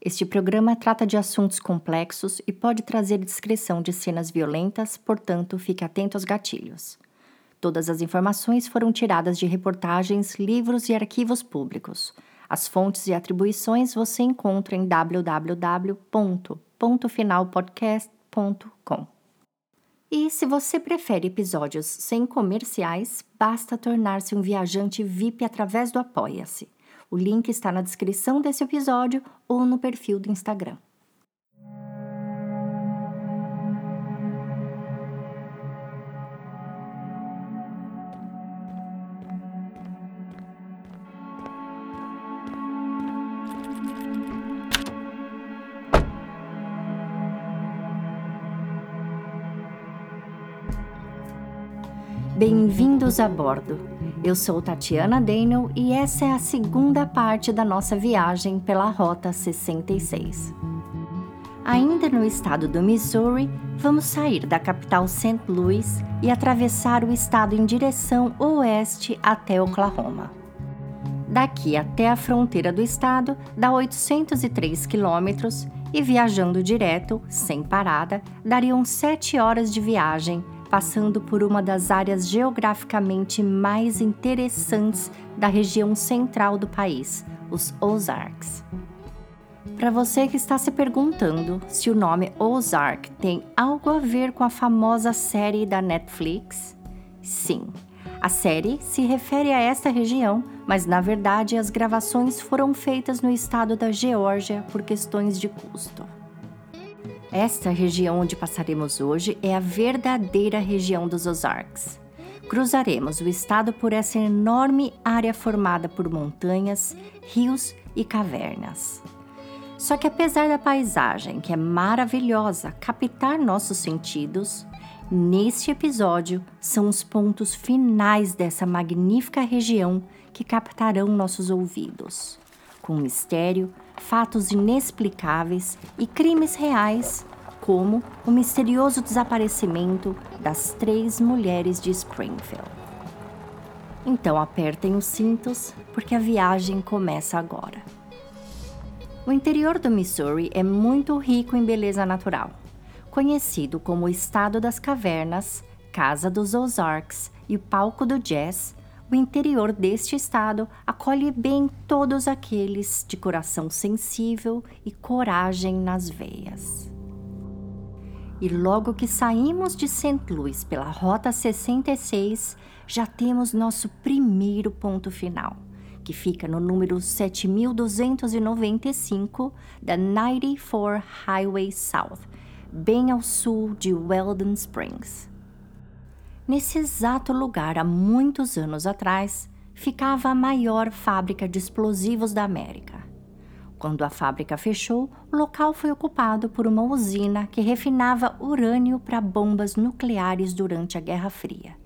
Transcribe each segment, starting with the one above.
Este programa trata de assuntos complexos e pode trazer descrição de cenas violentas, portanto, fique atento aos gatilhos. Todas as informações foram tiradas de reportagens, livros e arquivos públicos. As fontes e atribuições você encontra em www.finalpodcast.com. E se você prefere episódios sem comerciais, basta tornar-se um viajante VIP através do Apoia-se. O link está na descrição desse episódio ou no perfil do Instagram. Bem-vindos a bordo. Eu sou Tatiana Daniel e essa é a segunda parte da nossa viagem pela Rota 66. Ainda no estado do Missouri, vamos sair da capital St. Louis e atravessar o estado em direção oeste até Oklahoma. Daqui até a fronteira do estado dá 803 quilômetros e viajando direto, sem parada, dariam 7 horas de viagem passando por uma das áreas geograficamente mais interessantes da região central do país, os Ozarks. Para você que está se perguntando se o nome Ozark tem algo a ver com a famosa série da Netflix, sim. A série se refere a esta região, mas na verdade as gravações foram feitas no estado da Geórgia por questões de custo. Esta região onde passaremos hoje é a verdadeira região dos Ozarks. Cruzaremos o estado por essa enorme área formada por montanhas, rios e cavernas. Só que apesar da paisagem, que é maravilhosa, captar nossos sentidos, neste episódio são os pontos finais dessa magnífica região que captarão nossos ouvidos. Com mistério, fatos inexplicáveis e crimes reais, como o misterioso desaparecimento das três mulheres de Springfield. Então apertem os cintos, porque a viagem começa agora. O interior do Missouri é muito rico em beleza natural. Conhecido como o Estado das Cavernas, Casa dos Ozarks e o Palco do Jazz, o interior deste estado acolhe bem todos aqueles de coração sensível e coragem nas veias. E logo que saímos de St. Louis pela Rota 66, já temos nosso primeiro ponto final, que fica no número 7295 da 94 Highway South, bem ao sul de Weldon Springs. Nesse exato lugar, há muitos anos atrás, ficava a maior fábrica de explosivos da América. Quando a fábrica fechou, o local foi ocupado por uma usina que refinava urânio para bombas nucleares durante a Guerra Fria.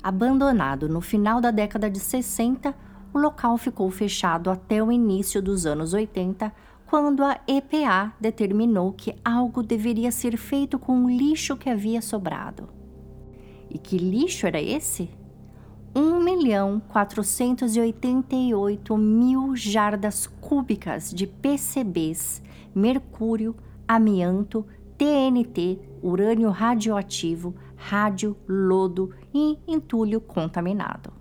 Abandonado no final da década de 60, o local ficou fechado até o início dos anos 80, quando a EPA determinou que algo deveria ser feito com o lixo que havia sobrado. E que lixo era esse? 1 milhão 488 mil jardas cúbicas de PCBs, mercúrio, amianto, TNT, urânio radioativo, rádio, lodo e entulho contaminado.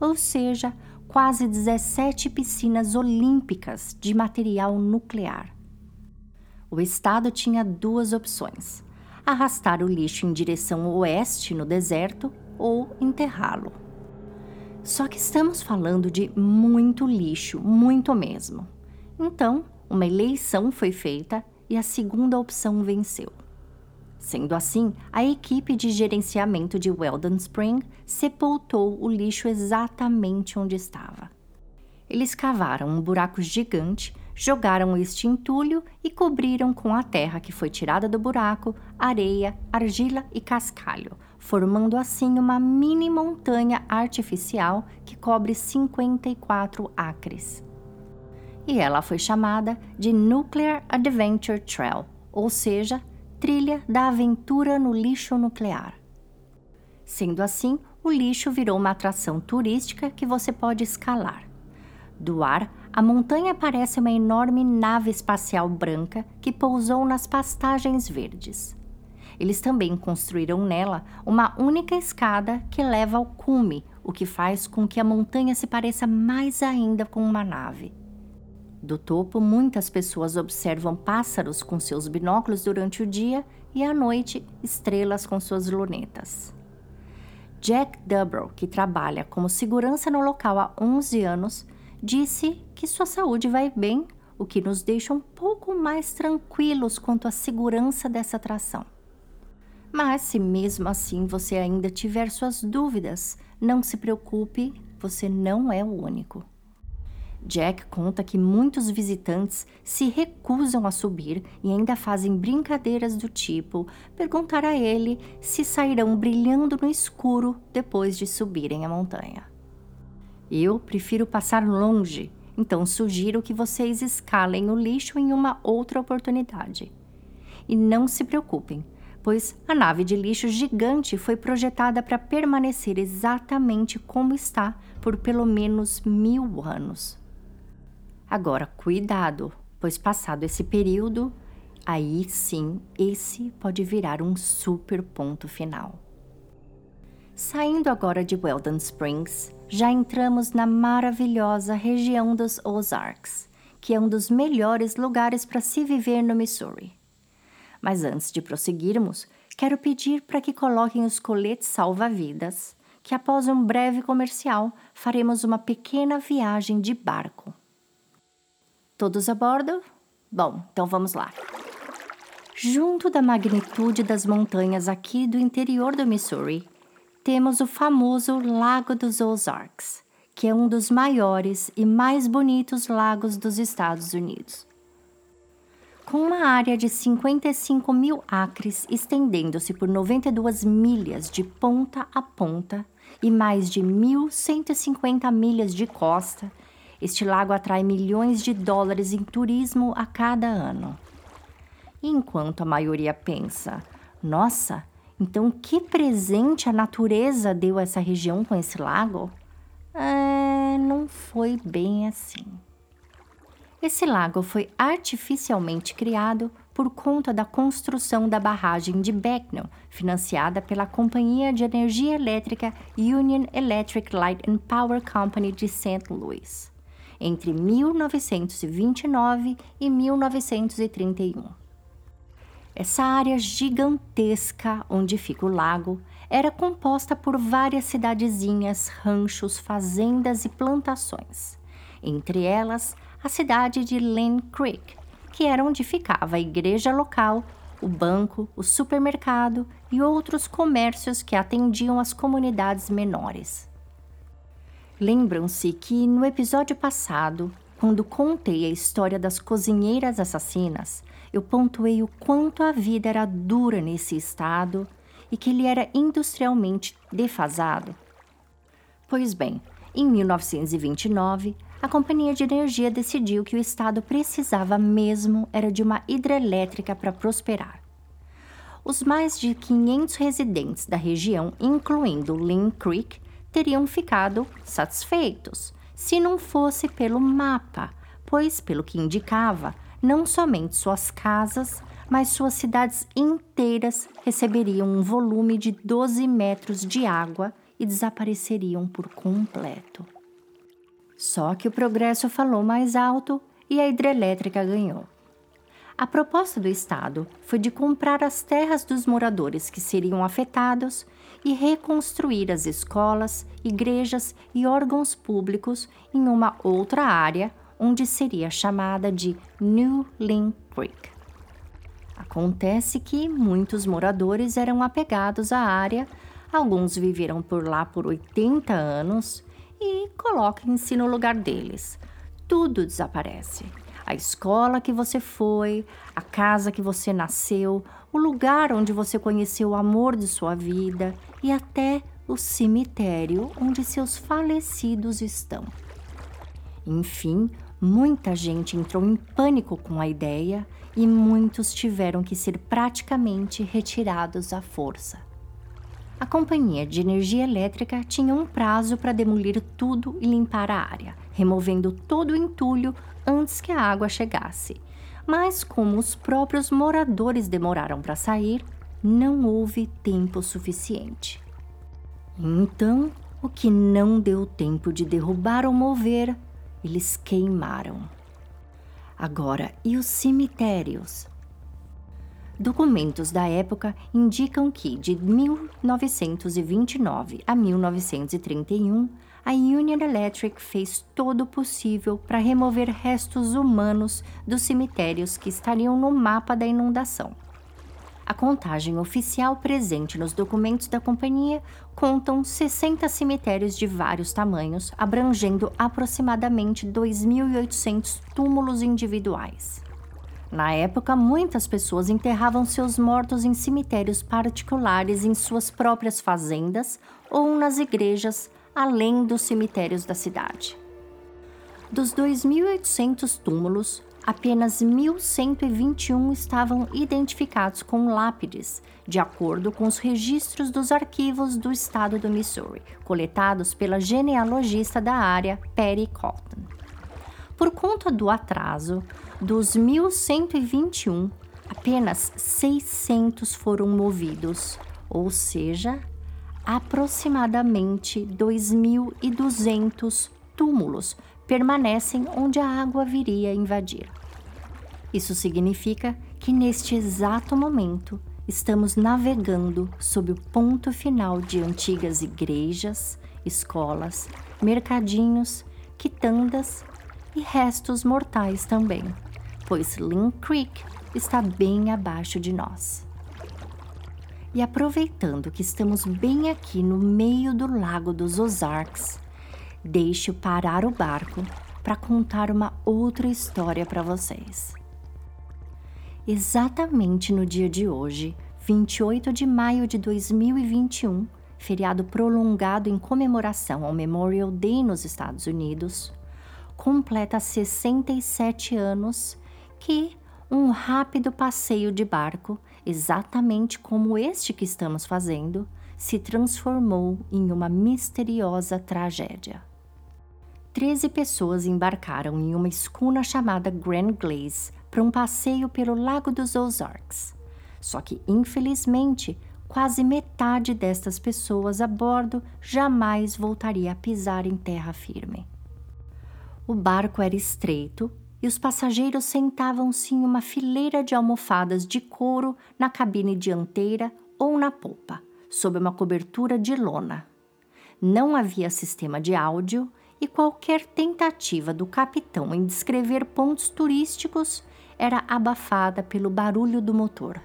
Ou seja, quase 17 piscinas olímpicas de material nuclear. O Estado tinha duas opções: arrastar o lixo em direção oeste no deserto ou enterrá-lo. Só que estamos falando de muito lixo, muito mesmo. Então, uma eleição foi feita e a segunda opção venceu. Sendo assim, a equipe de gerenciamento de Weldon Spring sepultou o lixo exatamente onde estava. Eles cavaram um buraco gigante jogaram este entulho e cobriram com a terra que foi tirada do buraco, areia, argila e cascalho, formando assim uma mini montanha artificial que cobre 54 acres. E ela foi chamada de Nuclear Adventure Trail, ou seja, trilha da aventura no lixo nuclear. Sendo assim, o lixo virou uma atração turística que você pode escalar. Do ar, a montanha parece uma enorme nave espacial branca que pousou nas pastagens verdes. Eles também construíram nela uma única escada que leva ao cume, o que faz com que a montanha se pareça mais ainda com uma nave. Do topo, muitas pessoas observam pássaros com seus binóculos durante o dia e à noite, estrelas com suas lunetas. Jack Dubrow, que trabalha como segurança no local há 11 anos, disse que sua saúde vai bem, o que nos deixa um pouco mais tranquilos quanto à segurança dessa atração. Mas se mesmo assim você ainda tiver suas dúvidas, não se preocupe, você não é o único. Jack conta que muitos visitantes se recusam a subir e ainda fazem brincadeiras do tipo perguntar a ele se sairão brilhando no escuro depois de subirem a montanha. Eu prefiro passar longe, então sugiro que vocês escalem o lixo em uma outra oportunidade. E não se preocupem, pois a nave de lixo gigante foi projetada para permanecer exatamente como está por pelo menos mil anos. Agora, cuidado, pois passado esse período, aí sim esse pode virar um super ponto final. Saindo agora de Weldon Springs, já entramos na maravilhosa região dos Ozarks, que é um dos melhores lugares para se viver no Missouri. Mas antes de prosseguirmos, quero pedir para que coloquem os coletes salva-vidas, que após um breve comercial faremos uma pequena viagem de barco. Todos a bordo? Bom, então vamos lá. Junto da magnitude das montanhas aqui do interior do Missouri, temos o famoso Lago dos Ozarks, que é um dos maiores e mais bonitos lagos dos Estados Unidos. Com uma área de 55 mil acres estendendo-se por 92 milhas de ponta a ponta e mais de 1.150 milhas de costa, este lago atrai milhões de dólares em turismo a cada ano. Enquanto a maioria pensa, nossa, então que presente a natureza deu a essa região com esse lago? É, não foi bem assim. Esse lago foi artificialmente criado por conta da construção da barragem de Becknell, financiada pela Companhia de Energia Elétrica Union Electric Light and Power Company de St. Louis entre 1929 e 1931. Essa área gigantesca onde fica o lago era composta por várias cidadezinhas, ranchos, fazendas e plantações. Entre elas, a cidade de Lynn Creek, que era onde ficava a igreja local, o banco, o supermercado e outros comércios que atendiam as comunidades menores. Lembram-se que no episódio passado, quando contei a história das cozinheiras assassinas, eu pontuei o quanto a vida era dura nesse estado e que ele era industrialmente defasado? Pois bem, em 1929, a companhia de energia decidiu que o estado precisava mesmo era de uma hidrelétrica para prosperar. Os mais de 500 residentes da região, incluindo Lynn Creek, teriam ficado satisfeitos se não fosse pelo mapa, pois, pelo que indicava, não somente suas casas, mas suas cidades inteiras receberiam um volume de 12 metros de água e desapareceriam por completo. Só que o progresso falou mais alto e a hidrelétrica ganhou. A proposta do Estado foi de comprar as terras dos moradores que seriam afetados e reconstruir as escolas, igrejas e órgãos públicos em uma outra área onde seria chamada de New Lynn Creek. Acontece que muitos moradores eram apegados à área, alguns viveram por lá por 80 anos e coloquem-se no lugar deles. Tudo desaparece a escola que você foi, a casa que você nasceu, o lugar onde você conheceu o amor de sua vida e até o cemitério onde seus falecidos estão. Enfim, muita gente entrou em pânico com a ideia e muitos tiveram que ser praticamente retirados à força. A companhia de energia elétrica tinha um prazo para demolir tudo e limpar a área, removendo todo o entulho antes que a água chegasse. Mas, como os próprios moradores demoraram para sair, não houve tempo suficiente. Então, o que não deu tempo de derrubar ou mover, eles queimaram. Agora, e os cemitérios? Documentos da época indicam que, de 1929 a 1931, a Union Electric fez todo o possível para remover restos humanos dos cemitérios que estariam no mapa da inundação. A contagem oficial presente nos documentos da companhia contam 60 cemitérios de vários tamanhos, abrangendo aproximadamente 2.800 túmulos individuais. Na época, muitas pessoas enterravam seus mortos em cemitérios particulares em suas próprias fazendas ou nas igrejas, além dos cemitérios da cidade. Dos 2.800 túmulos, apenas 1.121 estavam identificados com lápides, de acordo com os registros dos arquivos do estado do Missouri, coletados pela genealogista da área Patty Colton. Por conta do atraso, dos 1.121, apenas 600 foram movidos, ou seja, aproximadamente 2.200 túmulos permanecem onde a água viria invadir. Isso significa que neste exato momento estamos navegando sob o ponto final de antigas igrejas, escolas, mercadinhos, quitandas e restos mortais também, pois Lynn Creek está bem abaixo de nós. E aproveitando que estamos bem aqui no meio do lago dos Ozarks, deixe parar o barco para contar uma outra história para vocês. Exatamente no dia de hoje, 28 de maio de 2021, feriado prolongado em comemoração ao Memorial Day nos Estados Unidos, completa 67 anos que um rápido passeio de barco, exatamente como este que estamos fazendo, se transformou em uma misteriosa tragédia. Treze pessoas embarcaram em uma escuna chamada Grand Glaze para um passeio pelo Lago dos Ozarks. Só que, infelizmente, quase metade destas pessoas a bordo jamais voltaria a pisar em terra firme. O barco era estreito e os passageiros sentavam-se em uma fileira de almofadas de couro na cabine dianteira ou na popa, sob uma cobertura de lona. Não havia sistema de áudio e qualquer tentativa do capitão em descrever pontos turísticos era abafada pelo barulho do motor.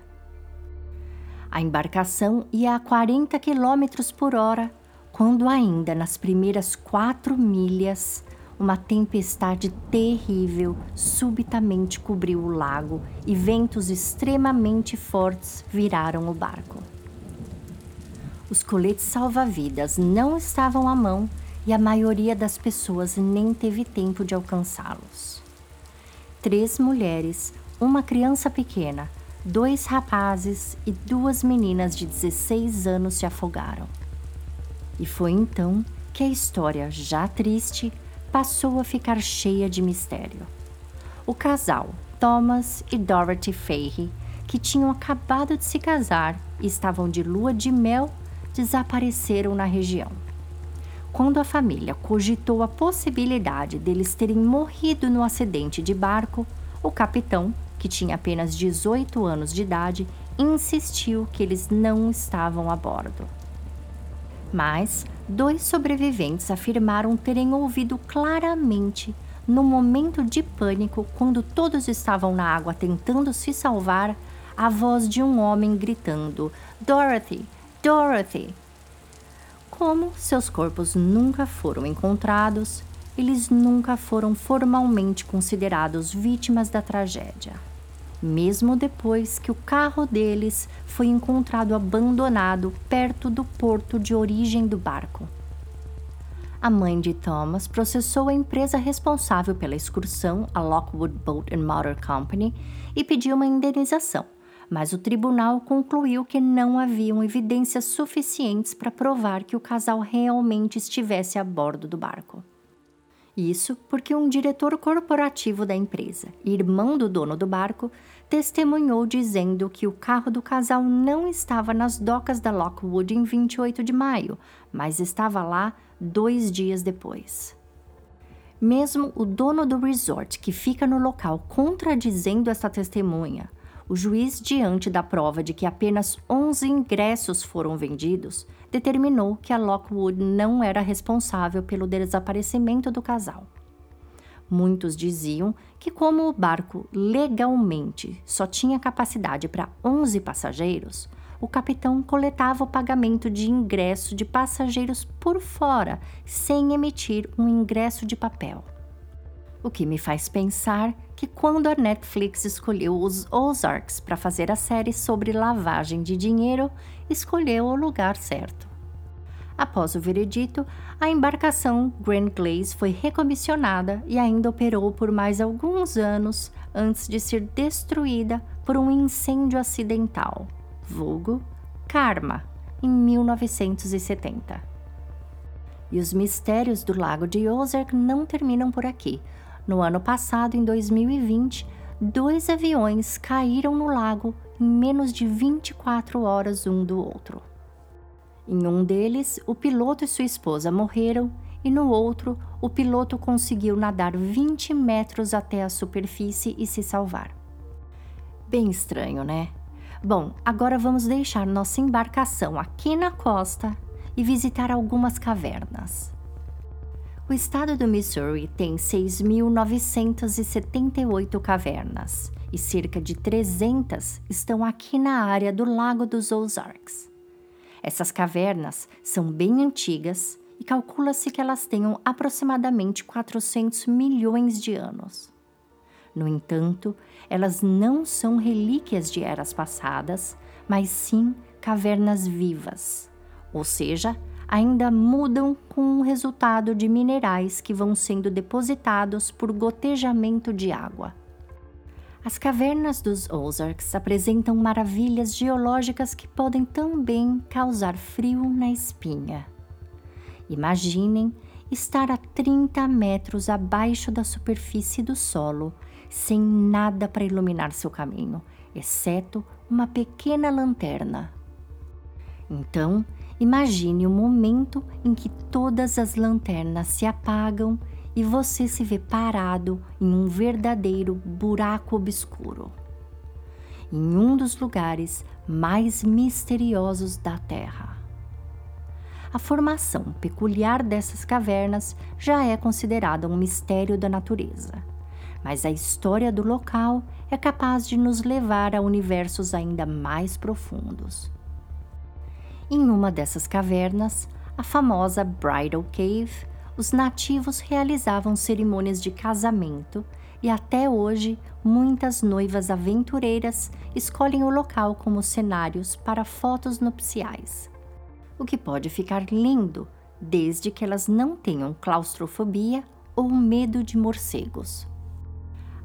A embarcação ia a 40 km por hora, quando, ainda nas primeiras quatro milhas, uma tempestade terrível subitamente cobriu o lago e ventos extremamente fortes viraram o barco. Os coletes salva-vidas não estavam à mão e a maioria das pessoas nem teve tempo de alcançá-los. Três mulheres, uma criança pequena, dois rapazes e duas meninas de 16 anos se afogaram. E foi então que a história, já triste, passou a ficar cheia de mistério. O casal, Thomas e Dorothy Fahey, que tinham acabado de se casar e estavam de lua de mel, desapareceram na região. Quando a família cogitou a possibilidade deles terem morrido no acidente de barco, o capitão, que tinha apenas 18 anos de idade, insistiu que eles não estavam a bordo. Mas dois sobreviventes afirmaram terem ouvido claramente, no momento de pânico, quando todos estavam na água tentando se salvar, a voz de um homem gritando: Dorothy! Dorothy! Como seus corpos nunca foram encontrados, eles nunca foram formalmente considerados vítimas da tragédia. Mesmo depois que o carro deles foi encontrado abandonado perto do porto de origem do barco. A mãe de Thomas processou a empresa responsável pela excursão, a Lockwood Boat and Motor Company, e pediu uma indenização, mas o tribunal concluiu que não haviam evidências suficientes para provar que o casal realmente estivesse a bordo do barco. Isso porque um diretor corporativo da empresa, irmão do dono do barco, testemunhou dizendo que o carro do casal não estava nas docas da Lockwood em 28 de maio, mas estava lá dois dias depois. Mesmo o dono do resort, que fica no local contradizendo essa testemunha, o juiz, diante da prova de que apenas 11 ingressos foram vendidos, determinou que a Lockwood não era responsável pelo desaparecimento do casal. Muitos diziam que, como o barco legalmente só tinha capacidade para 11 passageiros, o capitão coletava o pagamento de ingresso de passageiros por fora, sem emitir um ingresso de papel. O que me faz pensar que quando a Netflix escolheu os Ozarks para fazer a série sobre lavagem de dinheiro, escolheu o lugar certo. Após o veredito, a embarcação Grand Glaze foi recomissionada e ainda operou por mais alguns anos antes de ser destruída por um incêndio acidental, vulgo Karma, em 1970. E os mistérios do Lago de Ozark não terminam por aqui. No ano passado, em 2020, dois aviões caíram no lago em menos de 24 horas um do outro. Em um deles, o piloto e sua esposa morreram, e no outro, o piloto conseguiu nadar 20 metros até a superfície e se salvar. Bem estranho, né? Bom, agora vamos deixar nossa embarcação aqui na costa e visitar algumas cavernas. O estado do Missouri tem 6.978 cavernas e cerca de 300 estão aqui na área do Lago dos Ozarks. Essas cavernas são bem antigas e calcula-se que elas tenham aproximadamente 400 milhões de anos. No entanto, elas não são relíquias de eras passadas, mas sim cavernas vivas, ou seja, ainda mudam com o resultado de minerais que vão sendo depositados por gotejamento de água. As cavernas dos Ozarks apresentam maravilhas geológicas que podem também causar frio na espinha. Imaginem estar a 30 metros abaixo da superfície do solo, sem nada para iluminar seu caminho, exceto uma pequena lanterna. Então, Imagine o momento em que todas as lanternas se apagam e você se vê parado em um verdadeiro buraco obscuro. Em um dos lugares mais misteriosos da Terra. A formação peculiar dessas cavernas já é considerada um mistério da natureza, mas a história do local é capaz de nos levar a universos ainda mais profundos. Em uma dessas cavernas, a famosa Bridal Cave, os nativos realizavam cerimônias de casamento e até hoje muitas noivas aventureiras escolhem o local como cenários para fotos nupciais. O que pode ficar lindo desde que elas não tenham claustrofobia ou medo de morcegos.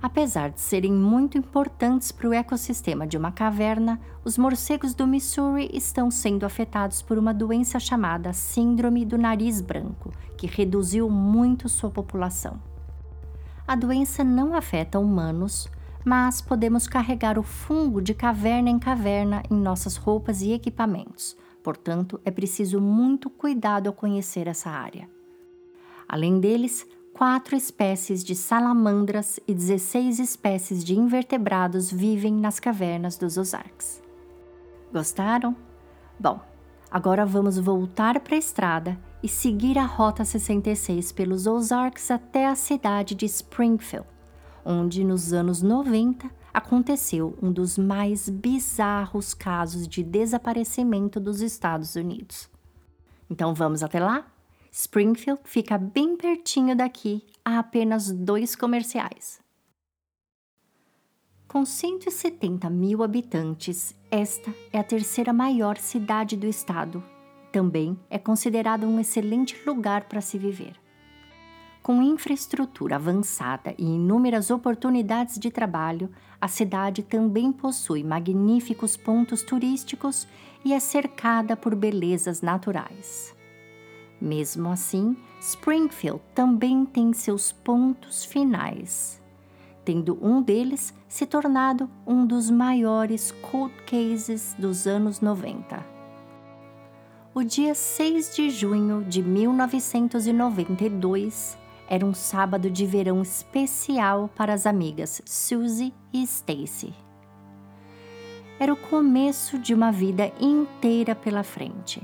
Apesar de serem muito importantes para o ecossistema de uma caverna, os morcegos do Missouri estão sendo afetados por uma doença chamada Síndrome do Nariz Branco, que reduziu muito sua população. A doença não afeta humanos, mas podemos carregar o fungo de caverna em caverna em nossas roupas e equipamentos. Portanto, é preciso muito cuidado ao conhecer essa área. Além deles, quatro espécies de salamandras e 16 espécies de invertebrados vivem nas cavernas dos Ozarks. Gostaram? Bom, agora vamos voltar para a estrada e seguir a Rota 66 pelos Ozarks até a cidade de Springfield, onde nos anos 90 aconteceu um dos mais bizarros casos de desaparecimento dos Estados Unidos. Então vamos até lá? Springfield fica bem pertinho daqui, a apenas dois comerciais. Com 170 mil habitantes, esta é a terceira maior cidade do estado. Também é considerada um excelente lugar para se viver. Com infraestrutura avançada e inúmeras oportunidades de trabalho, a cidade também possui magníficos pontos turísticos e é cercada por belezas naturais. Mesmo assim, Springfield também tem seus pontos finais, tendo um deles se tornado um dos maiores cold cases dos anos 90. O dia 6 de junho de 1992 era um sábado de verão especial para as amigas Suzy e Stacy. Era o começo de uma vida inteira pela frente.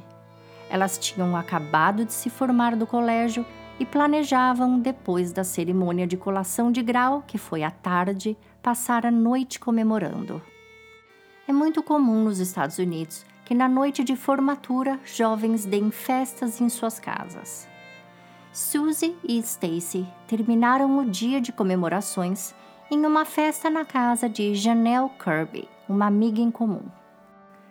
Elas tinham acabado de se formar do colégio e planejavam, depois da cerimônia de colação de grau, que foi à tarde, passar a noite comemorando. É muito comum nos Estados Unidos que na noite de formatura jovens deem festas em suas casas. Suzy e Stacy terminaram o dia de comemorações em uma festa na casa de Janelle Kirby, uma amiga em comum.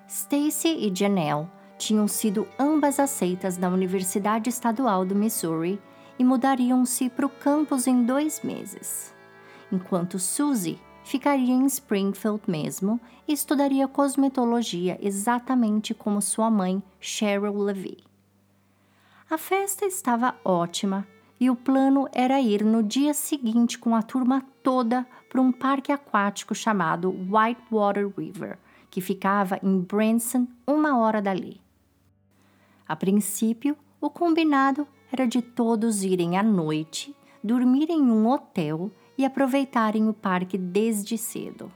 Stacy e Janelle tinham sido ambas aceitas na Universidade Estadual do Missouri e mudariam-se para o campus em dois meses, enquanto Suzy ficaria em Springfield mesmo e estudaria cosmetologia exatamente como sua mãe, Cheryl Levy. A festa estava ótima e o plano era ir no dia seguinte com a turma toda para um parque aquático chamado Whitewater River, que ficava em Branson, uma hora dali. A princípio, o combinado era de todos irem à noite, dormirem em um hotel e aproveitarem o parque desde cedo.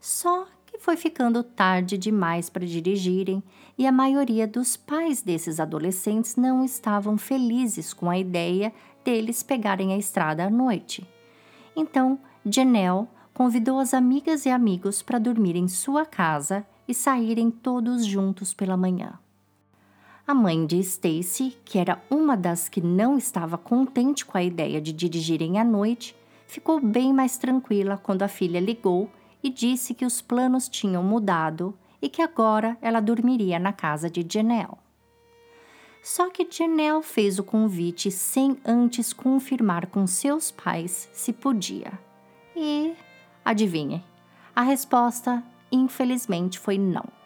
Só que foi ficando tarde demais para dirigirem e a maioria dos pais desses adolescentes não estavam felizes com a ideia deles pegarem a estrada à noite. Então, Janelle convidou as amigas e amigos para dormir em sua casa e saírem todos juntos pela manhã. A mãe de Stacy, que era uma das que não estava contente com a ideia de dirigirem à noite, ficou bem mais tranquila quando a filha ligou e disse que os planos tinham mudado e que agora ela dormiria na casa de Janelle. Só que Janelle fez o convite sem antes confirmar com seus pais se podia. E, adivinhe, a resposta, infelizmente, foi não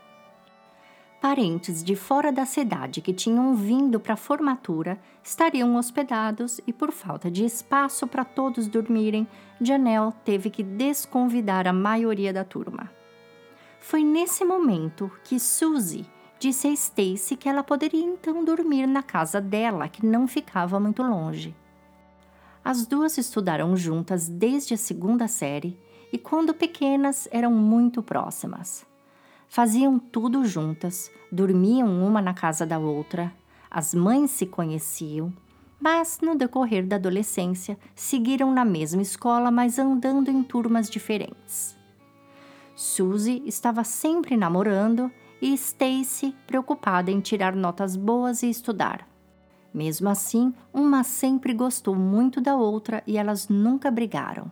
parentes de fora da cidade que tinham vindo para a formatura estariam hospedados e, por falta de espaço para todos dormirem, Janelle teve que desconvidar a maioria da turma. Foi nesse momento que Suzy disse a Stacy que ela poderia então dormir na casa dela, que não ficava muito longe. As duas estudaram juntas desde a segunda série e, quando pequenas, eram muito próximas. Faziam tudo juntas, dormiam uma na casa da outra, as mães se conheciam, mas no decorrer da adolescência seguiram na mesma escola, mas andando em turmas diferentes. Suzy estava sempre namorando e Stacy preocupada em tirar notas boas e estudar. Mesmo assim, uma sempre gostou muito da outra e elas nunca brigaram.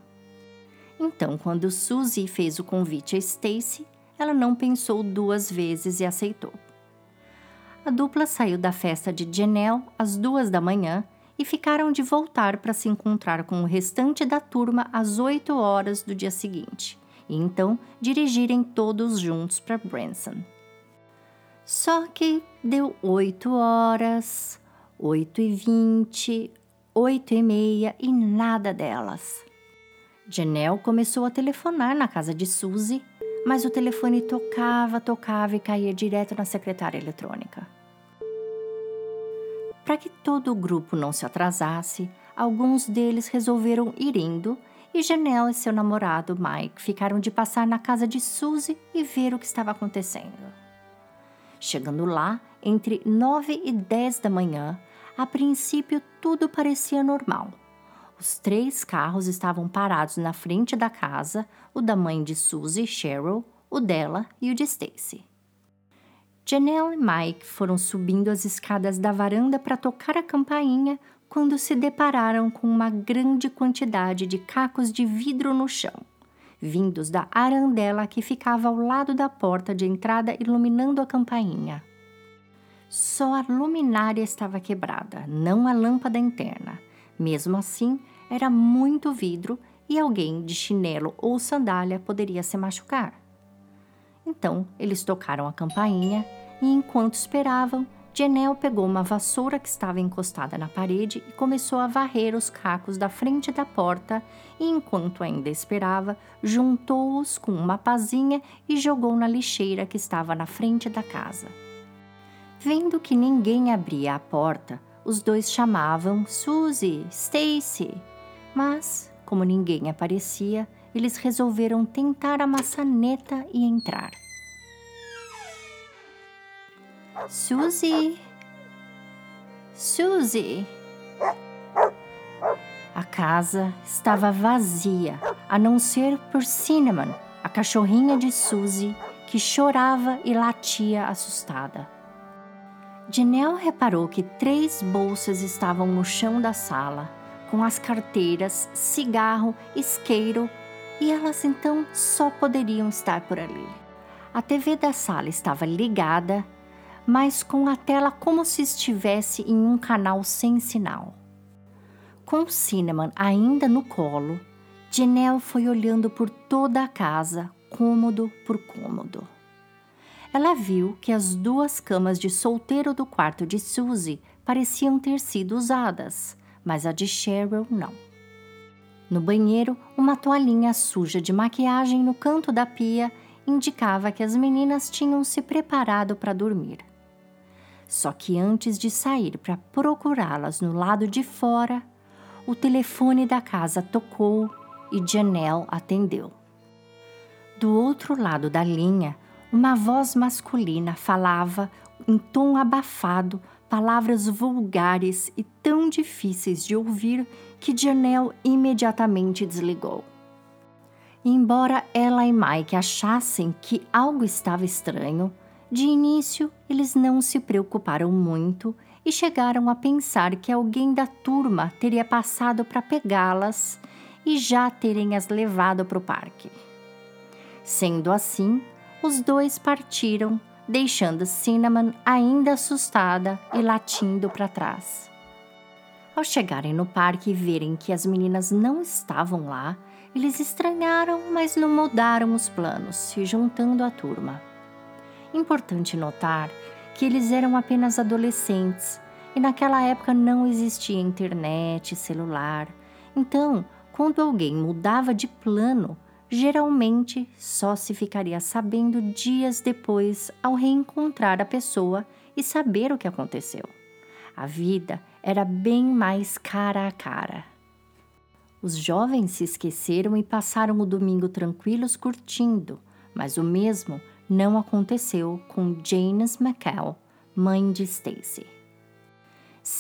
Então, quando Suzy fez o convite a Stacy, ela não pensou duas vezes e aceitou. A dupla saiu da festa de Janelle às duas da manhã e ficaram de voltar para se encontrar com o restante da turma às oito horas do dia seguinte, e então dirigirem todos juntos para Branson. Só que deu oito horas, oito e vinte, oito e meia e nada delas. Janelle começou a telefonar na casa de Suzy mas o telefone tocava, tocava e caía direto na secretária eletrônica. Para que todo o grupo não se atrasasse, alguns deles resolveram ir indo e Janelle e seu namorado Mike ficaram de passar na casa de Suzy e ver o que estava acontecendo. Chegando lá, entre 9 e 10 da manhã, a princípio tudo parecia normal. Os três carros estavam parados na frente da casa, o da mãe de Suzy, Cheryl, o dela e o de Stacy. Janelle e Mike foram subindo as escadas da varanda para tocar a campainha quando se depararam com uma grande quantidade de cacos de vidro no chão, vindos da arandela que ficava ao lado da porta de entrada iluminando a campainha. Só a luminária estava quebrada, não a lâmpada interna Mesmo assim, era muito vidro e alguém de chinelo ou sandália poderia se machucar. Então, eles tocaram a campainha e, enquanto esperavam, Janelle pegou uma vassoura que estava encostada na parede e começou a varrer os cacos da frente da porta e, enquanto ainda esperava, juntou-os com uma pazinha e jogou na lixeira que estava na frente da casa. Vendo que ninguém abria a porta, os dois chamavam Suzy, Stacy, mas, como ninguém aparecia, eles resolveram tentar a maçaneta e entrar. Suzy! Suzy! A casa estava vazia, a não ser por Cinnamon, a cachorrinha de Suzy, que chorava e latia assustada. Janelle reparou que três bolsas estavam no chão da sala, com as carteiras, cigarro, isqueiro, e elas então só poderiam estar por ali. A TV da sala estava ligada mas com a tela como se estivesse em um canal sem sinal. Com Cinnamon ainda no colo, Janelle foi olhando por toda a casa, cômodo por cômodo. Ela viu que as duas camas de solteiro do quarto de Suzy pareciam ter sido usadas, mas a de Cheryl não. No banheiro, uma toalhinha suja de maquiagem no canto da pia indicava que as meninas tinham se preparado para dormir. Só que antes de sair para procurá-las no lado de fora, o telefone da casa tocou e Janelle atendeu. Do outro lado da linha, uma voz masculina falava em tom abafado palavras vulgares e tão difíceis de ouvir que Janelle imediatamente desligou. Embora ela e Mike achassem que algo estava estranho, de início, eles não se preocuparam muito e chegaram a pensar que alguém da turma teria passado para pegá-las e já terem as levado para o parque. Sendo assim, os dois partiram, deixando Cinnamon ainda assustada e latindo para trás. Ao chegarem no parque e verem que as meninas não estavam lá, eles estranharam, mas não mudaram os planos, se juntando à turma. Importante notar que eles eram apenas adolescentes e naquela época não existia internet, celular. Então, quando alguém mudava de plano, geralmente só se ficaria sabendo dias depois ao reencontrar a pessoa e saber o que aconteceu. A vida era bem mais cara a cara. Os jovens se esqueceram e passaram o domingo tranquilos curtindo, mas o mesmo não aconteceu com Janice McCall, mãe de Stacy.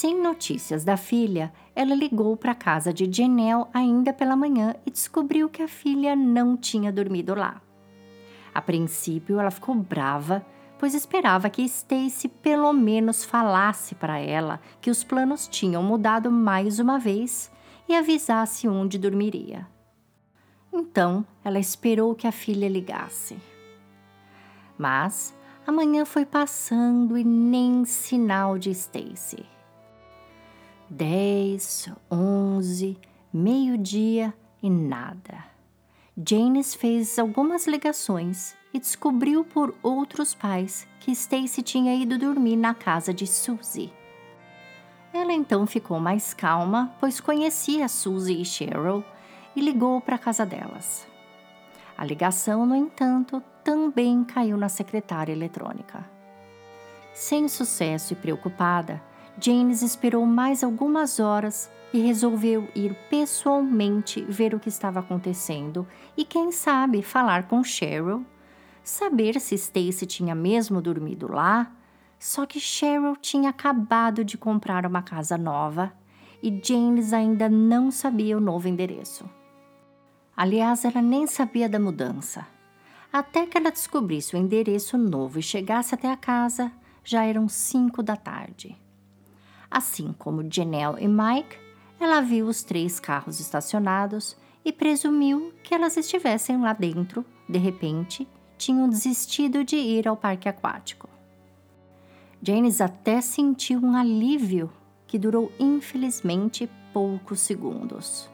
Sem notícias da filha, ela ligou para a casa de Janelle ainda pela manhã e descobriu que a filha não tinha dormido lá. A princípio, ela ficou brava, pois esperava que Stacy pelo menos falasse para ela que os planos tinham mudado mais uma vez e avisasse onde dormiria. Então, ela esperou que a filha ligasse. Mas a manhã foi passando e nem sinal de Stacy. Dez, onze, meio-dia e nada. Janice fez algumas ligações e descobriu por outros pais que Stacy tinha ido dormir na casa de Suzy. Ela então ficou mais calma, pois conhecia Suzy e Cheryl e ligou para a casa delas. A ligação, no entanto, também caiu na secretária eletrônica. Sem sucesso e preocupada, James esperou mais algumas horas e resolveu ir pessoalmente ver o que estava acontecendo e, quem sabe, falar com Cheryl, saber se Stacy tinha mesmo dormido lá. Só que Cheryl tinha acabado de comprar uma casa nova e James ainda não sabia o novo endereço. Aliás, ela nem sabia da mudança. Até que ela descobrisse o endereço novo e chegasse até a casa, já eram cinco da tarde. Assim como Janelle e Mike, ela viu os três carros estacionados e presumiu que elas estivessem lá dentro, de repente, tinham desistido de ir ao parque aquático. Janice até sentiu um alívio que durou infelizmente poucos segundos.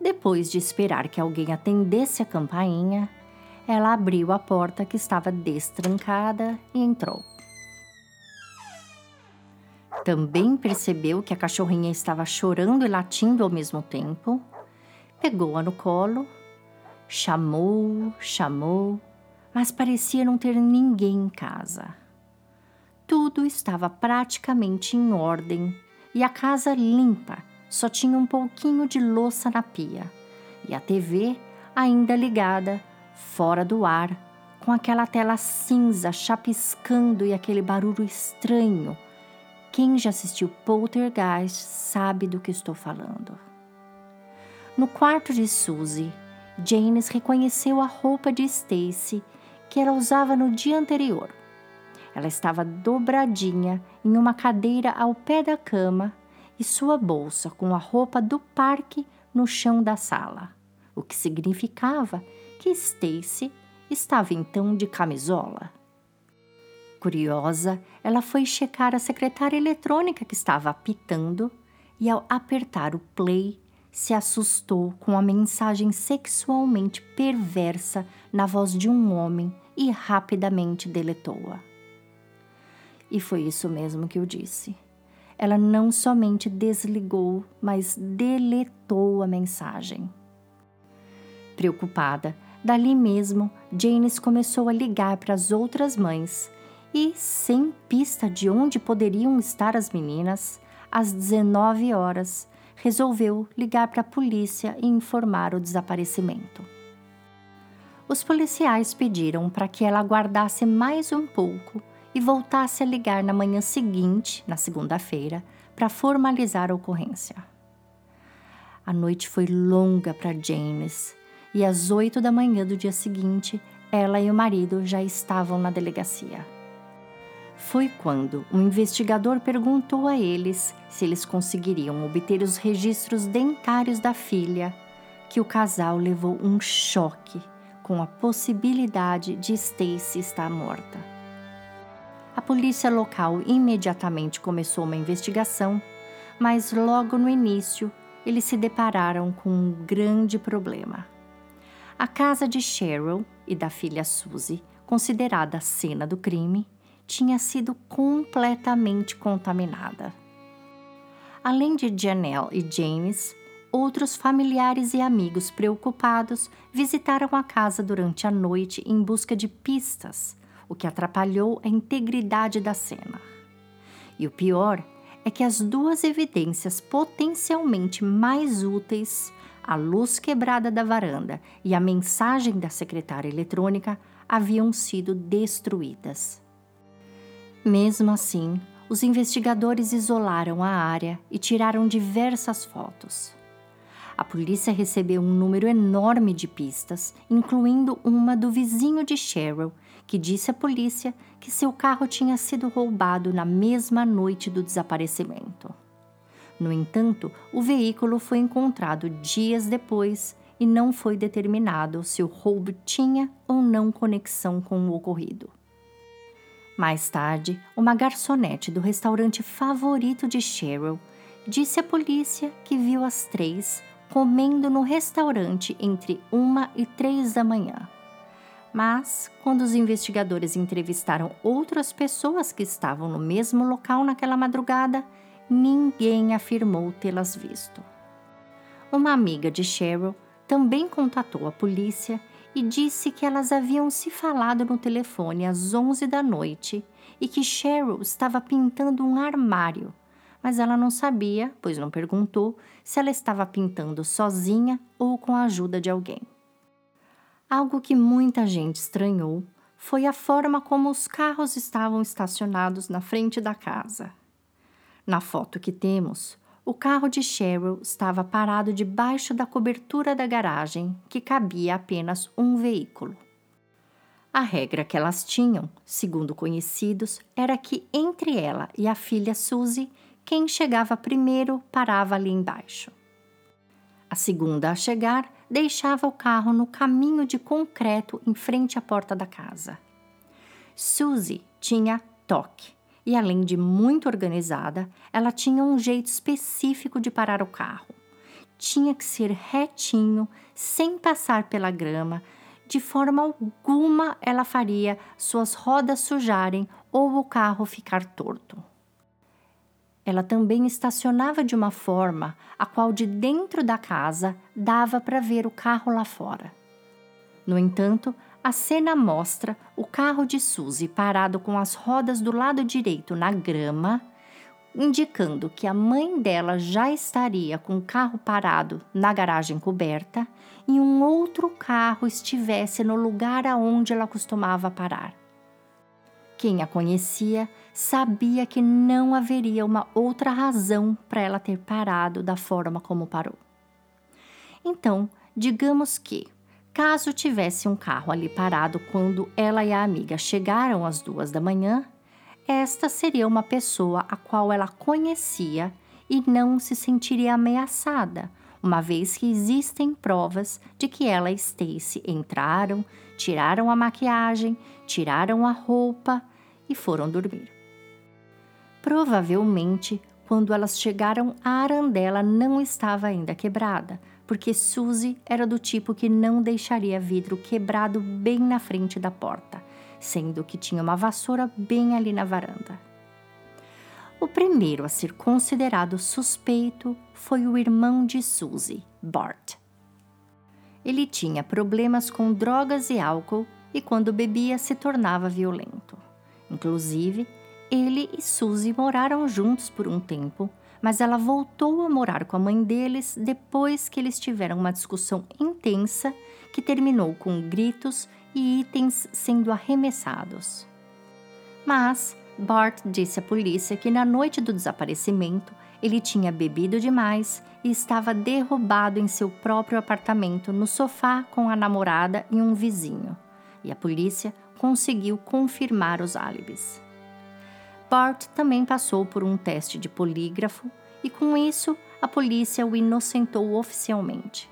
Depois de esperar que alguém atendesse a campainha, ela abriu a porta que estava destrancada e entrou. Também percebeu que a cachorrinha estava chorando e latindo ao mesmo tempo. Pegou-a no colo, chamou, chamou, mas parecia não ter ninguém em casa. Tudo estava praticamente em ordem e a casa limpa, só tinha um pouquinho de louça na pia e a TV ainda ligada, fora do ar, com aquela tela cinza chapiscando e aquele barulho estranho. Quem já assistiu Poltergeist sabe do que estou falando. No quarto de Suzy, Janis reconheceu a roupa de Stacy que ela usava no dia anterior. Ela estava dobradinha em uma cadeira ao pé da cama e sua bolsa com a roupa do parque no chão da sala, o que significava que Stacy estava então de camisola. Curiosa, ela foi checar a secretária eletrônica que estava apitando e, ao apertar o play, se assustou com a mensagem sexualmente perversa na voz de um homem e rapidamente deletou-a. E foi isso mesmo que eu disse. Ela não somente desligou, mas deletou a mensagem. Preocupada, dali mesmo, Janes começou a ligar para as outras mães e, sem pista de onde poderiam estar as meninas, às 19 horas, resolveu ligar para a polícia e informar o desaparecimento. Os policiais pediram para que ela aguardasse mais um pouco e voltasse a ligar na manhã seguinte, na segunda-feira, para formalizar a ocorrência. A noite foi longa para James e às oito da manhã do dia seguinte, ela e o marido já estavam na delegacia. Foi quando um investigador perguntou a eles se eles conseguiriam obter os registros dentários da filha que o casal levou um choque com a possibilidade de Stacy estar morta. A polícia local imediatamente começou uma investigação, mas logo no início eles se depararam com um grande problema. A casa de Cheryl e da filha Suzy, considerada a cena do crime, tinha sido completamente contaminada. Além de Janelle e James, Outros familiares e amigos preocupados visitaram a casa durante a noite em busca de pistas, o que atrapalhou a integridade da cena. E o pior é que as duas evidências potencialmente mais úteis, a luz quebrada da varanda e a mensagem da secretária eletrônica, haviam sido destruídas. Mesmo assim, os investigadores isolaram a área e tiraram diversas fotos. A polícia recebeu um número enorme de pistas, incluindo uma do vizinho de Cheryl, que disse à polícia que seu carro tinha sido roubado na mesma noite do desaparecimento. No entanto, o veículo foi encontrado dias depois e não foi determinado se o roubo tinha ou não conexão com o ocorrido. Mais tarde, uma garçonete do restaurante favorito de Cheryl disse à polícia que viu as três comendo no restaurante entre uma e três da manhã. Mas, quando os investigadores entrevistaram outras pessoas que estavam no mesmo local naquela madrugada, ninguém afirmou tê-las visto. Uma amiga de Cheryl também contatou a polícia e disse que elas haviam se falado no telefone às 11 da noite e que Cheryl estava pintando um armário mas ela não sabia, pois não perguntou, se ela estava pintando sozinha ou com a ajuda de alguém. Algo que muita gente estranhou foi a forma como os carros estavam estacionados na frente da casa. Na foto que temos, o carro de Cheryl estava parado debaixo da cobertura da garagem, que cabia apenas um veículo. A regra que elas tinham, segundo conhecidos, era que entre ela e a filha Suzy quem chegava primeiro parava ali embaixo. A segunda a chegar deixava o carro no caminho de concreto em frente à porta da casa. Suzy tinha toque E além de muito organizada, ela tinha um jeito específico de parar o carro. Tinha que ser retinho, sem passar pela grama, de forma alguma ela faria suas rodas sujarem ou o carro ficar torto. Ela também estacionava de uma forma a qual de dentro da casa dava para ver o carro lá fora. No entanto, a cena mostra o carro de Suzy parado com as rodas do lado direito na grama, indicando que a mãe dela já estaria com o carro parado na garagem coberta e um outro carro estivesse no lugar aonde ela costumava parar. Quem a conhecia sabia que não haveria uma outra razão para ela ter parado da forma como parou. Então, digamos que, caso tivesse um carro ali parado quando ela e a amiga chegaram às duas da manhã, esta seria uma pessoa a qual ela conhecia e não se sentiria ameaçada, uma vez que existem provas de que ela e Stacy entraram, tiraram a maquiagem, tiraram a roupa e foram dormir. Provavelmente, quando elas chegaram, a arandela não estava ainda quebrada, porque Suzy era do tipo que não deixaria vidro quebrado bem na frente da porta, sendo que tinha uma vassoura bem ali na varanda. O primeiro a ser considerado suspeito foi o irmão de Suzy, Bart. Ele tinha problemas com drogas e álcool e, quando bebia, se tornava violento. Inclusive, ele e Suzy moraram juntos por um tempo, mas ela voltou a morar com a mãe deles depois que eles tiveram uma discussão intensa que terminou com gritos e itens sendo arremessados. Mas Bart disse à polícia que na noite do desaparecimento ele tinha bebido demais e estava derrubado em seu próprio apartamento no sofá com a namorada e um vizinho. E a polícia conseguiu confirmar os álibis. Bart também passou por um teste de polígrafo e, com isso, a polícia o inocentou oficialmente.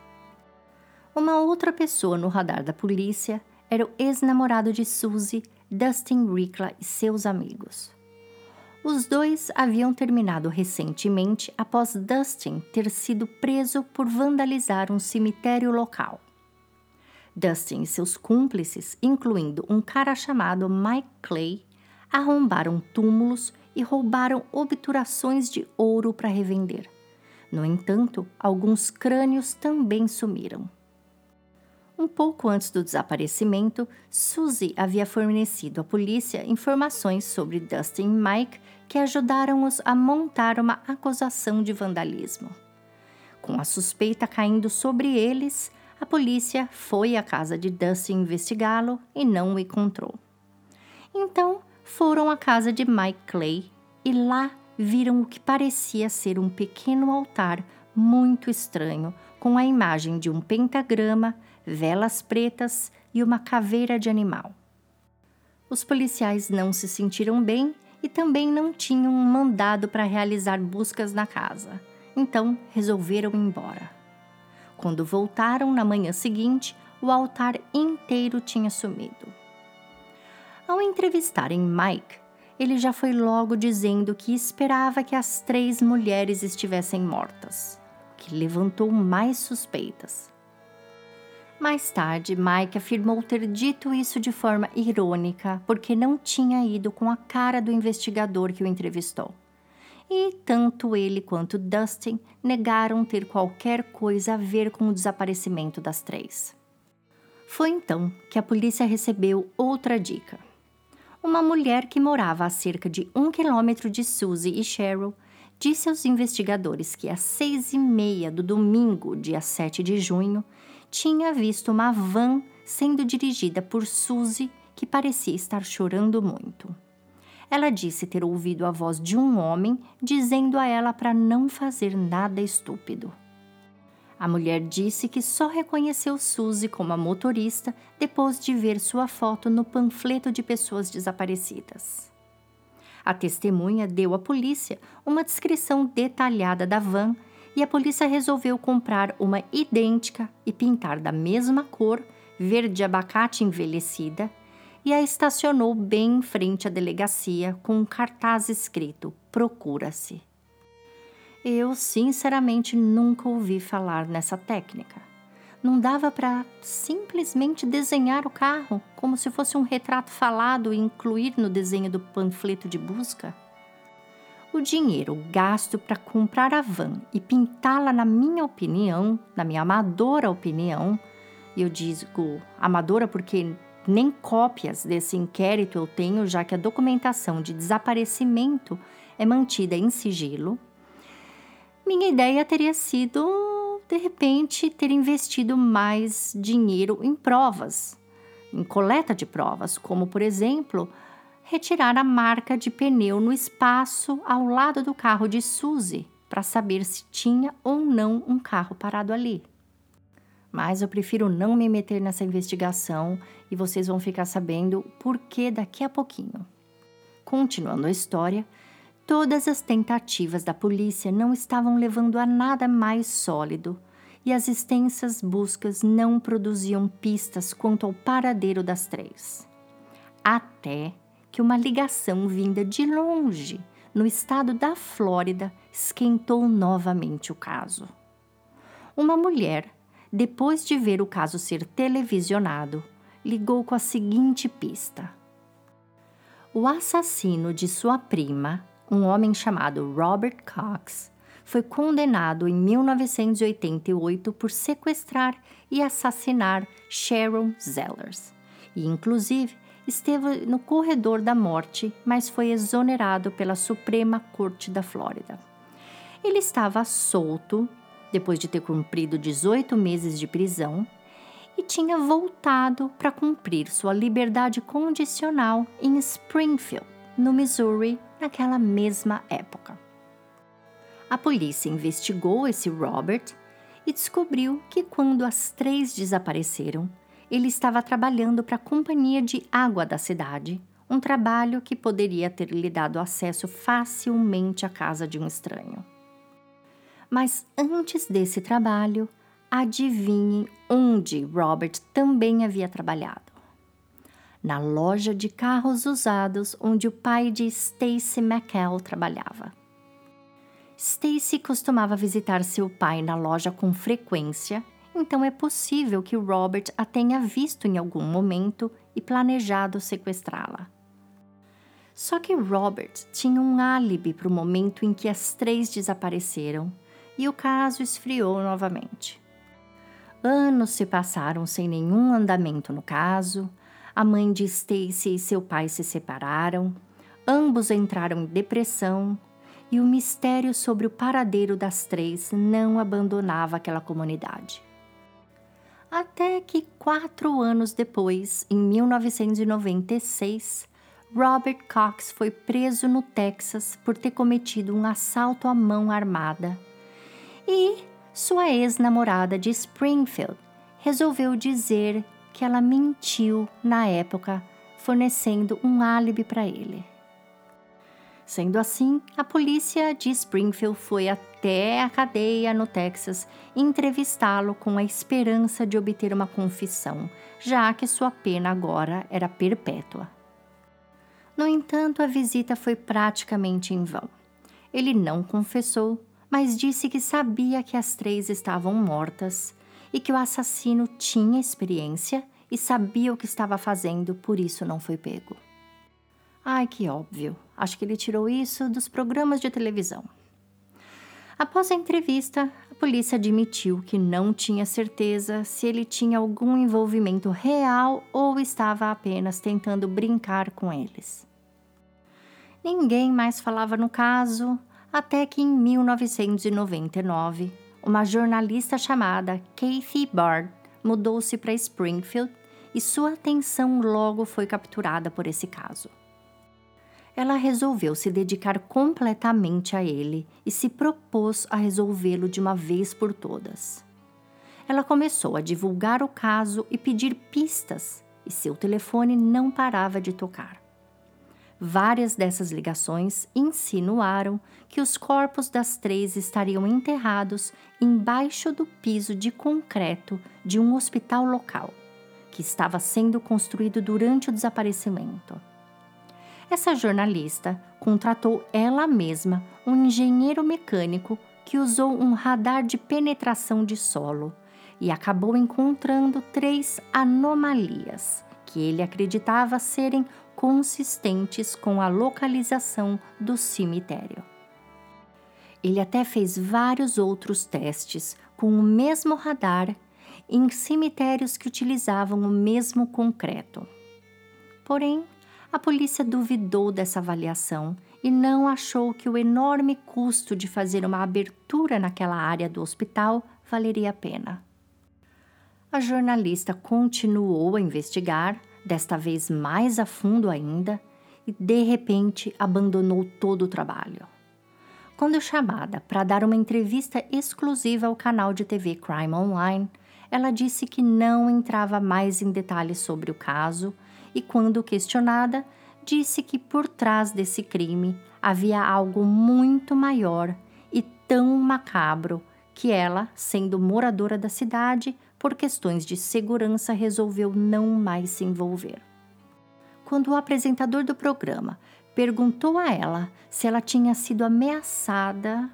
Uma outra pessoa no radar da polícia era o ex-namorado de Suzy, Dustin Ricla e seus amigos. Os dois haviam terminado recentemente após Dustin ter sido preso por vandalizar um cemitério local. Dustin e seus cúmplices, incluindo um cara chamado Mike Clay, arrombaram túmulos e roubaram obturações de ouro para revender. No entanto, alguns crânios também sumiram. Um pouco antes do desaparecimento, Suzy havia fornecido à polícia informações sobre Dustin e Mike que ajudaram-os a montar uma acusação de vandalismo. Com a suspeita caindo sobre eles, a polícia foi à casa de Dustin investigá-lo e não o encontrou. Então, foram à casa de Mike Clay e lá viram o que parecia ser um pequeno altar muito estranho, com a imagem de um pentagrama, velas pretas e uma caveira de animal. Os policiais não se sentiram bem e também não tinham um mandado para realizar buscas na casa, então resolveram ir embora. Quando voltaram na manhã seguinte, o altar inteiro tinha sumido. Ao entrevistarem Mike, ele já foi logo dizendo que esperava que as três mulheres estivessem mortas, que levantou mais suspeitas. Mais tarde, Mike afirmou ter dito isso de forma irônica, porque não tinha ido com a cara do investigador que o entrevistou e tanto ele quanto Dustin negaram ter qualquer coisa a ver com o desaparecimento das três. Foi então que a polícia recebeu outra dica. Uma mulher que morava a cerca de um quilômetro de Suzy e Cheryl disse aos investigadores que às seis e meia do domingo, dia 7 de junho, tinha visto uma van sendo dirigida por Suzy que parecia estar chorando muito ela disse ter ouvido a voz de um homem dizendo a ela para não fazer nada estúpido. A mulher disse que só reconheceu Suzy como a motorista depois de ver sua foto no panfleto de pessoas desaparecidas. A testemunha deu à polícia uma descrição detalhada da van e a polícia resolveu comprar uma idêntica e pintar da mesma cor, verde abacate envelhecida, e a estacionou bem em frente à delegacia com um cartaz escrito: Procura-se. Eu, sinceramente, nunca ouvi falar nessa técnica. Não dava para simplesmente desenhar o carro como se fosse um retrato falado e incluir no desenho do panfleto de busca? O dinheiro gasto para comprar a van e pintá-la, na minha opinião, na minha amadora opinião, e eu digo amadora porque nem cópias desse inquérito eu tenho, já que a documentação de desaparecimento é mantida em sigilo, minha ideia teria sido de repente, ter investido mais dinheiro em provas, em coleta de provas, como, por exemplo, retirar a marca de pneu no espaço ao lado do carro de Suzy para saber se tinha ou não um carro parado ali. Mas eu prefiro não me meter nessa investigação e vocês vão ficar sabendo por que daqui a pouquinho. Continuando a história, Todas as tentativas da polícia não estavam levando a nada mais sólido e as extensas buscas não produziam pistas quanto ao paradeiro das três. Até que uma ligação vinda de longe, no estado da Flórida, esquentou novamente o caso. Uma mulher, depois de ver o caso ser televisionado, ligou com a seguinte pista: O assassino de sua prima um homem chamado Robert Cox foi condenado em 1988 por sequestrar e assassinar Sharon Zellers e, inclusive, esteve no corredor da morte, mas foi exonerado pela Suprema Corte da Flórida. Ele estava solto depois de ter cumprido 18 meses de prisão e tinha voltado para cumprir sua liberdade condicional em Springfield, no Missouri, naquela mesma época. A polícia investigou esse Robert e descobriu que quando as três desapareceram, ele estava trabalhando para a companhia de água da cidade, um trabalho que poderia ter lhe dado acesso facilmente à casa de um estranho. Mas antes desse trabalho, adivinhem onde Robert também havia trabalhado na loja de carros usados onde o pai de Stacy McCall trabalhava. Stacy costumava visitar seu pai na loja com frequência, então é possível que Robert a tenha visto em algum momento e planejado sequestrá-la. Só que Robert tinha um álibi para o momento em que as três desapareceram e o caso esfriou novamente. Anos se passaram sem nenhum andamento no caso, a mãe de Stacy e seu pai se separaram, ambos entraram em depressão e o mistério sobre o paradeiro das três não abandonava aquela comunidade. Até que quatro anos depois, em 1996, Robert Cox foi preso no Texas por ter cometido um assalto à mão armada. E sua ex-namorada de Springfield resolveu dizer que ela mentiu na época, fornecendo um álibi para ele. Sendo assim, a polícia de Springfield foi até a cadeia no Texas entrevistá-lo com a esperança de obter uma confissão, já que sua pena agora era perpétua. No entanto, a visita foi praticamente em vão. Ele não confessou, mas disse que sabia que as três estavam mortas e que o assassino tinha experiência e sabia o que estava fazendo, por isso não foi pego. Ai, que óbvio. Acho que ele tirou isso dos programas de televisão. Após a entrevista, a polícia admitiu que não tinha certeza se ele tinha algum envolvimento real ou estava apenas tentando brincar com eles. Ninguém mais falava no caso, até que em 1999 uma jornalista chamada Kathy Bard mudou-se para Springfield e sua atenção logo foi capturada por esse caso. Ela resolveu se dedicar completamente a ele e se propôs a resolvê-lo de uma vez por todas. Ela começou a divulgar o caso e pedir pistas, e seu telefone não parava de tocar. Várias dessas ligações insinuaram que os corpos das três estariam enterrados embaixo do piso de concreto de um hospital local, que estava sendo construído durante o desaparecimento. Essa jornalista contratou ela mesma um engenheiro mecânico que usou um radar de penetração de solo e acabou encontrando três anomalias que ele acreditava serem consistentes com a localização do cemitério. Ele até fez vários outros testes com o mesmo radar em cemitérios que utilizavam o mesmo concreto. Porém, a polícia duvidou dessa avaliação e não achou que o enorme custo de fazer uma abertura naquela área do hospital valeria a pena. A jornalista continuou a investigar, desta vez mais a fundo ainda, e de repente abandonou todo o trabalho. Quando chamada para dar uma entrevista exclusiva ao canal de TV Crime Online, ela disse que não entrava mais em detalhes sobre o caso e, quando questionada, disse que por trás desse crime havia algo muito maior e tão macabro que ela, sendo moradora da cidade, por questões de segurança, resolveu não mais se envolver. Quando o apresentador do programa perguntou a ela se ela tinha sido ameaçada,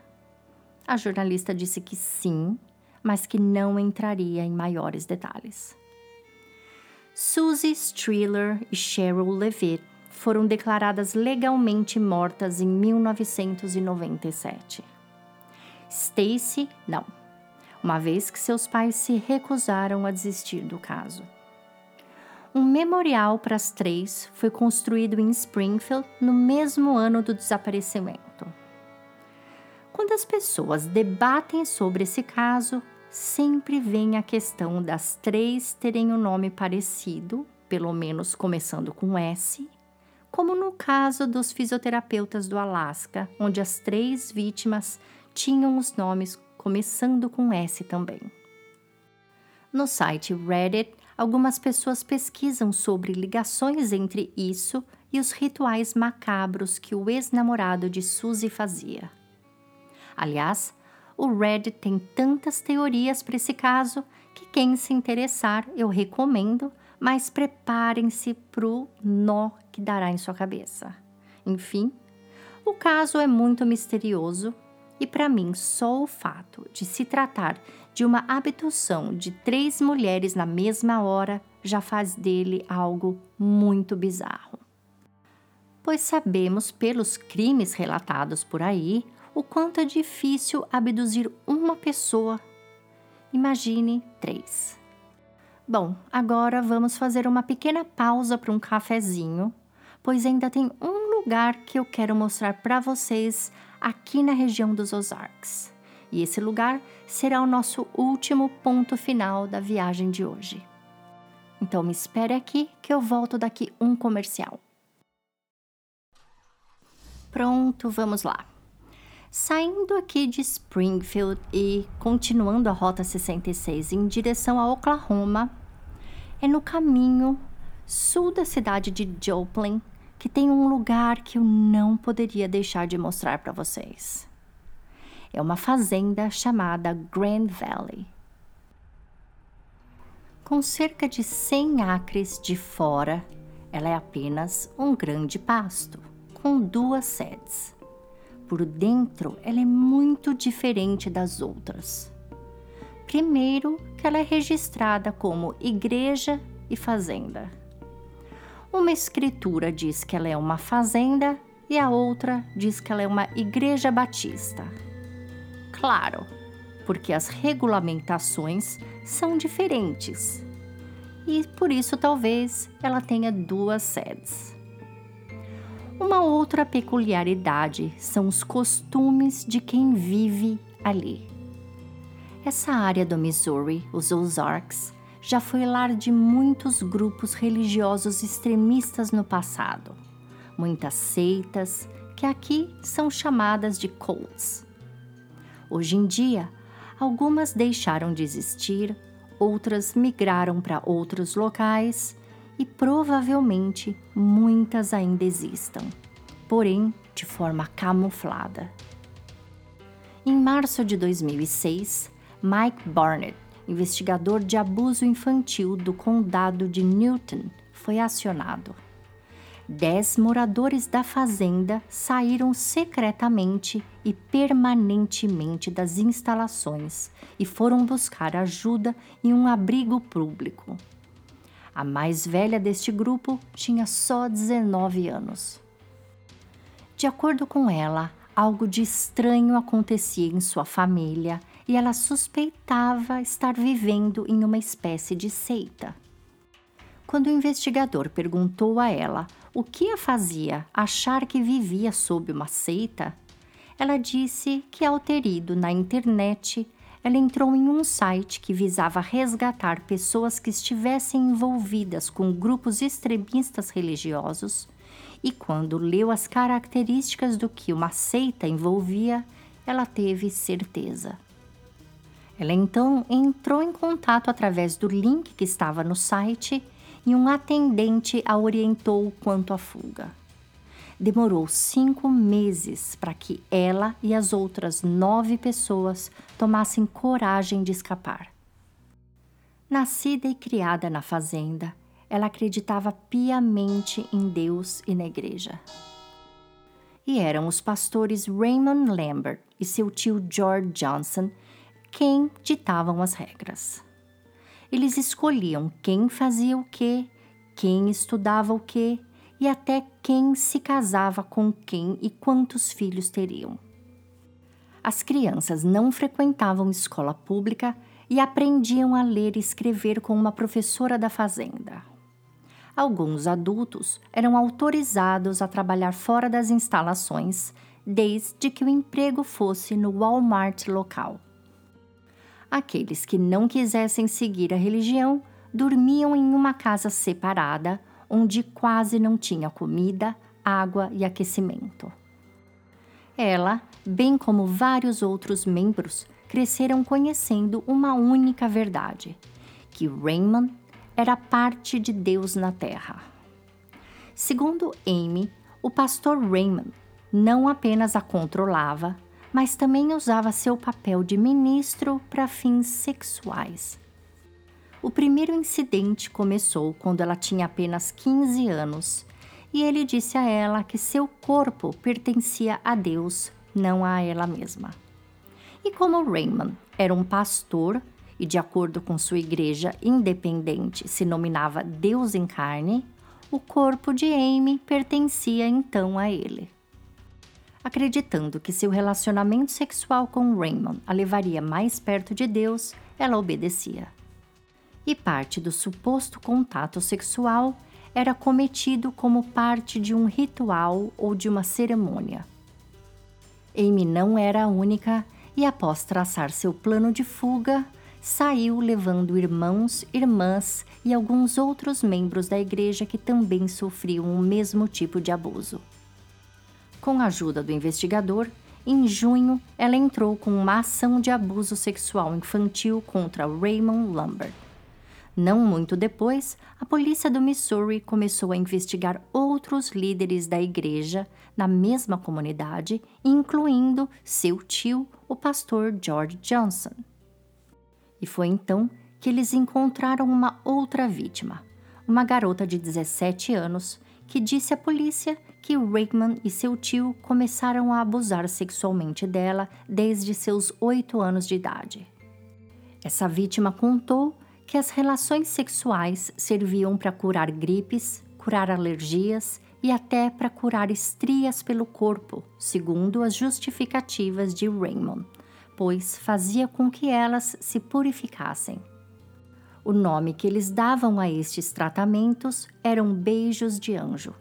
a jornalista disse que sim, mas que não entraria em maiores detalhes. Susie Streeler e Cheryl Levitt foram declaradas legalmente mortas em 1997. Stacy, não, uma vez que seus pais se recusaram a desistir do caso. Um memorial para as três foi construído em Springfield no mesmo ano do desaparecimento. Quando as pessoas debatem sobre esse caso, sempre vem a questão das três terem um nome parecido, pelo menos começando com S, como no caso dos fisioterapeutas do Alasca, onde as três vítimas tinham os nomes começando com S também. No site Reddit, algumas pessoas pesquisam sobre ligações entre isso e os rituais macabros que o ex-namorado de Suzy fazia. Aliás, o Reddit tem tantas teorias para esse caso que quem se interessar eu recomendo, mas preparem-se pro nó que dará em sua cabeça. Enfim, o caso é muito misterioso e para mim só o fato de se tratar de uma abdução de três mulheres na mesma hora já faz dele algo muito bizarro. Pois sabemos pelos crimes relatados por aí o quanto é difícil abduzir uma pessoa. Imagine três. Bom, agora vamos fazer uma pequena pausa para um cafezinho, pois ainda tem um lugar que eu quero mostrar para vocês aqui na região dos Ozarks. E esse lugar será o nosso último ponto final da viagem de hoje. Então me espere aqui que eu volto daqui um comercial. Pronto, vamos lá. Saindo aqui de Springfield e continuando a Rota 66 em direção a Oklahoma, é no caminho sul da cidade de Joplin que tem um lugar que eu não poderia deixar de mostrar para vocês. É uma fazenda chamada Grand Valley. Com cerca de 100 acres de fora, ela é apenas um grande pasto, com duas sedes por dentro, ela é muito diferente das outras. Primeiro, que ela é registrada como igreja e fazenda. Uma escritura diz que ela é uma fazenda e a outra diz que ela é uma igreja batista. Claro, porque as regulamentações são diferentes. E por isso talvez ela tenha duas sedes. Uma outra peculiaridade são os costumes de quem vive ali. Essa área do Missouri, os Ozarks, já foi lar de muitos grupos religiosos extremistas no passado, muitas seitas que aqui são chamadas de cults. Hoje em dia, algumas deixaram de existir, outras migraram para outros locais e provavelmente muitas ainda existam, porém de forma camuflada. Em março de 2006, Mike Barnett, investigador de abuso infantil do condado de Newton, foi acionado. Dez moradores da fazenda saíram secretamente e permanentemente das instalações e foram buscar ajuda em um abrigo público. A mais velha deste grupo tinha só 19 anos. De acordo com ela, algo de estranho acontecia em sua família e ela suspeitava estar vivendo em uma espécie de seita. Quando o investigador perguntou a ela o que a fazia achar que vivia sob uma seita, ela disse que, ao ter ido na internet, ela entrou em um site que visava resgatar pessoas que estivessem envolvidas com grupos extremistas religiosos e, quando leu as características do que uma seita envolvia, ela teve certeza. Ela então entrou em contato através do link que estava no site e um atendente a orientou quanto à fuga. Demorou cinco meses para que ela e as outras nove pessoas tomassem coragem de escapar. Nascida e criada na fazenda, ela acreditava piamente em Deus e na igreja. E eram os pastores Raymond Lambert e seu tio George Johnson quem ditavam as regras. Eles escolhiam quem fazia o que, quem estudava o que e até quem se casava com quem e quantos filhos teriam. As crianças não frequentavam escola pública e aprendiam a ler e escrever com uma professora da fazenda. Alguns adultos eram autorizados a trabalhar fora das instalações, desde que o emprego fosse no Walmart local. Aqueles que não quisessem seguir a religião dormiam em uma casa separada, onde quase não tinha comida, água e aquecimento. Ela, bem como vários outros membros, cresceram conhecendo uma única verdade: que Raymond era parte de Deus na Terra. Segundo Amy, o pastor Raymond não apenas a controlava, mas também usava seu papel de ministro para fins sexuais. O primeiro incidente começou quando ela tinha apenas 15 anos e ele disse a ela que seu corpo pertencia a Deus, não a ela mesma. E como Raymond era um pastor e, de acordo com sua igreja independente, se nominava Deus em carne, o corpo de Amy pertencia então a ele. Acreditando que seu relacionamento sexual com Raymond a levaria mais perto de Deus, ela obedecia. E parte do suposto contato sexual era cometido como parte de um ritual ou de uma cerimônia. Amy não era a única e, após traçar seu plano de fuga, saiu levando irmãos, irmãs e alguns outros membros da igreja que também sofriam o mesmo tipo de abuso. Com a ajuda do investigador, em junho, ela entrou com uma ação de abuso sexual infantil contra Raymond Lambert. Não muito depois, a polícia do Missouri começou a investigar outros líderes da igreja na mesma comunidade, incluindo seu tio, o pastor George Johnson. E foi então que eles encontraram uma outra vítima, uma garota de 17 anos, que disse à polícia que Raymond e seu tio começaram a abusar sexualmente dela desde seus oito anos de idade. Essa vítima contou que as relações sexuais serviam para curar gripes, curar alergias e até para curar estrias pelo corpo, segundo as justificativas de Raymond, pois fazia com que elas se purificassem. O nome que eles davam a estes tratamentos eram beijos de anjo.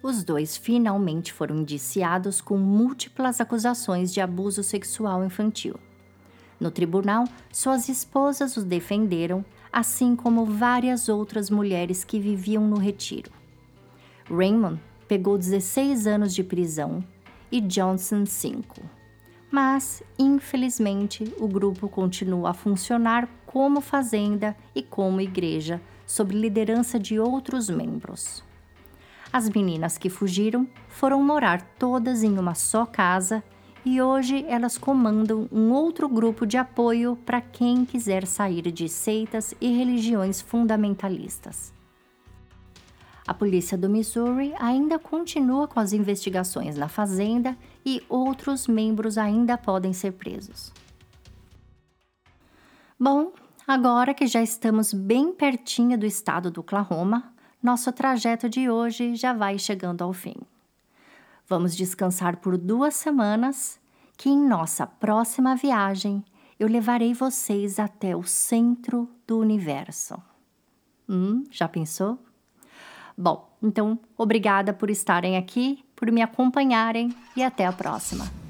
Os dois finalmente foram indiciados com múltiplas acusações de abuso sexual infantil. No tribunal, suas esposas os defenderam, assim como várias outras mulheres que viviam no retiro. Raymond pegou 16 anos de prisão e Johnson 5. Mas, infelizmente, o grupo continua a funcionar como fazenda e como igreja, sob liderança de outros membros. As meninas que fugiram foram morar todas em uma só casa e hoje elas comandam um outro grupo de apoio para quem quiser sair de seitas e religiões fundamentalistas. A polícia do Missouri ainda continua com as investigações na fazenda e outros membros ainda podem ser presos. Bom, agora que já estamos bem pertinho do estado do Oklahoma, nosso trajeto de hoje já vai chegando ao fim. Vamos descansar por duas semanas, que em nossa próxima viagem eu levarei vocês até o centro do universo. Hum, já pensou? Bom, então obrigada por estarem aqui, por me acompanharem e até a próxima.